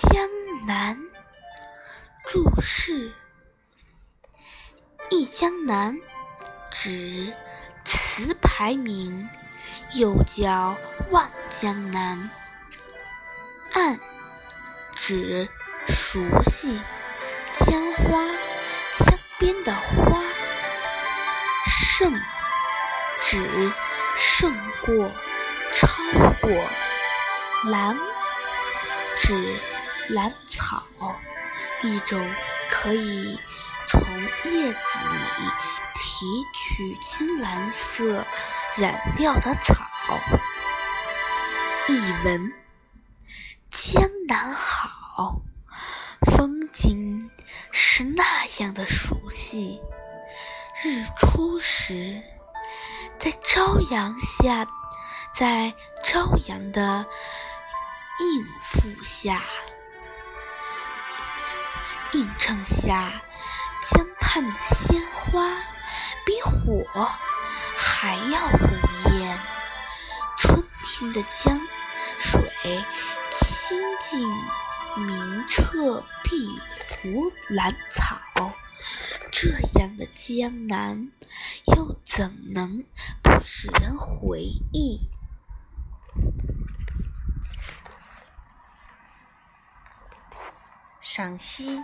江南？注释：忆江南指词牌名，又叫望江南。谙指熟悉江花江边的花。胜指胜过超过。兰指兰草，一种可以从叶子里提取青蓝色染料的草。译文：江南好，风景是那样的熟悉。日出时，在朝阳下，在朝阳的。映覆下，映衬下，江畔的鲜花比火还要红艳。春天的江水清静明澈，碧如蓝草。这样的江南，又怎能不使人回忆？赏析，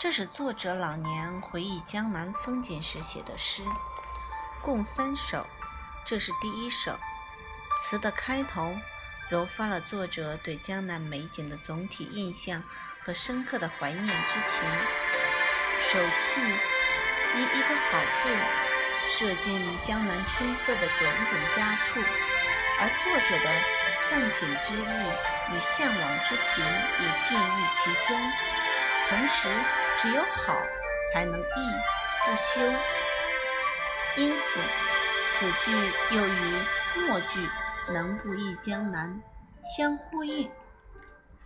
这是作者老年回忆江南风景时写的诗，共三首。这是第一首，词的开头揉发了作者对江南美景的总体印象和深刻的怀念之情。首句以一个好字射进江南春色的种种佳处，而作者的赞请之意。与向往之情也尽于其中，同时只有好才能逸不休，因此此句又与末句“能不忆江南”相呼应。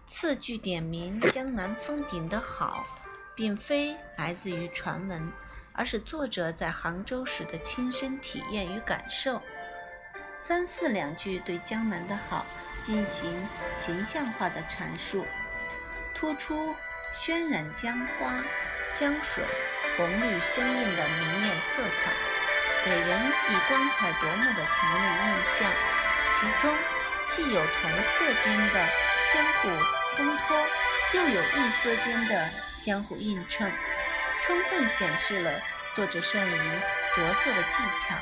次句点明江南风景的好，并非来自于传闻，而是作者在杭州时的亲身体验与感受。三四两句对江南的好。进行形象化的阐述，突出渲染江花、江水红绿相映的明艳色彩，给人以光彩夺目的强烈印象。其中既有同色间的相互烘托，又有异色间的相互映衬，充分显示了作者善于着色的技巧。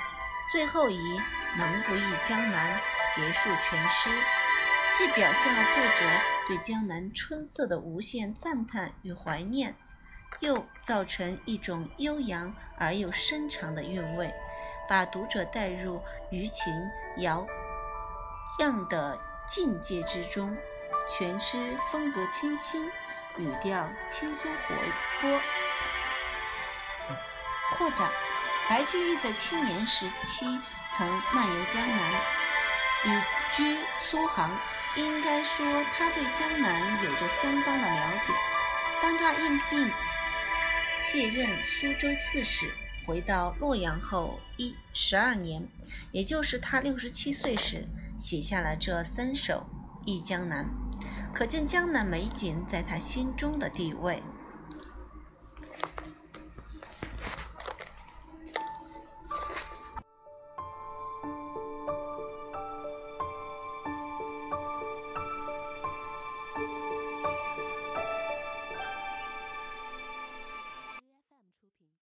最后以“能不忆江南”结束全诗。既表现了作者对江南春色的无限赞叹与怀念，又造成一种悠扬而又深长的韵味，把读者带入余情摇漾的境界之中。全诗风格清新，语调轻松活泼。扩展：白居易在青年时期曾漫游江南，旅居苏杭。应该说，他对江南有着相当的了解。当他应聘卸任苏州刺史，回到洛阳后一十二年，也就是他六十七岁时，写下了这三首《忆江南》，可见江南美景在他心中的地位。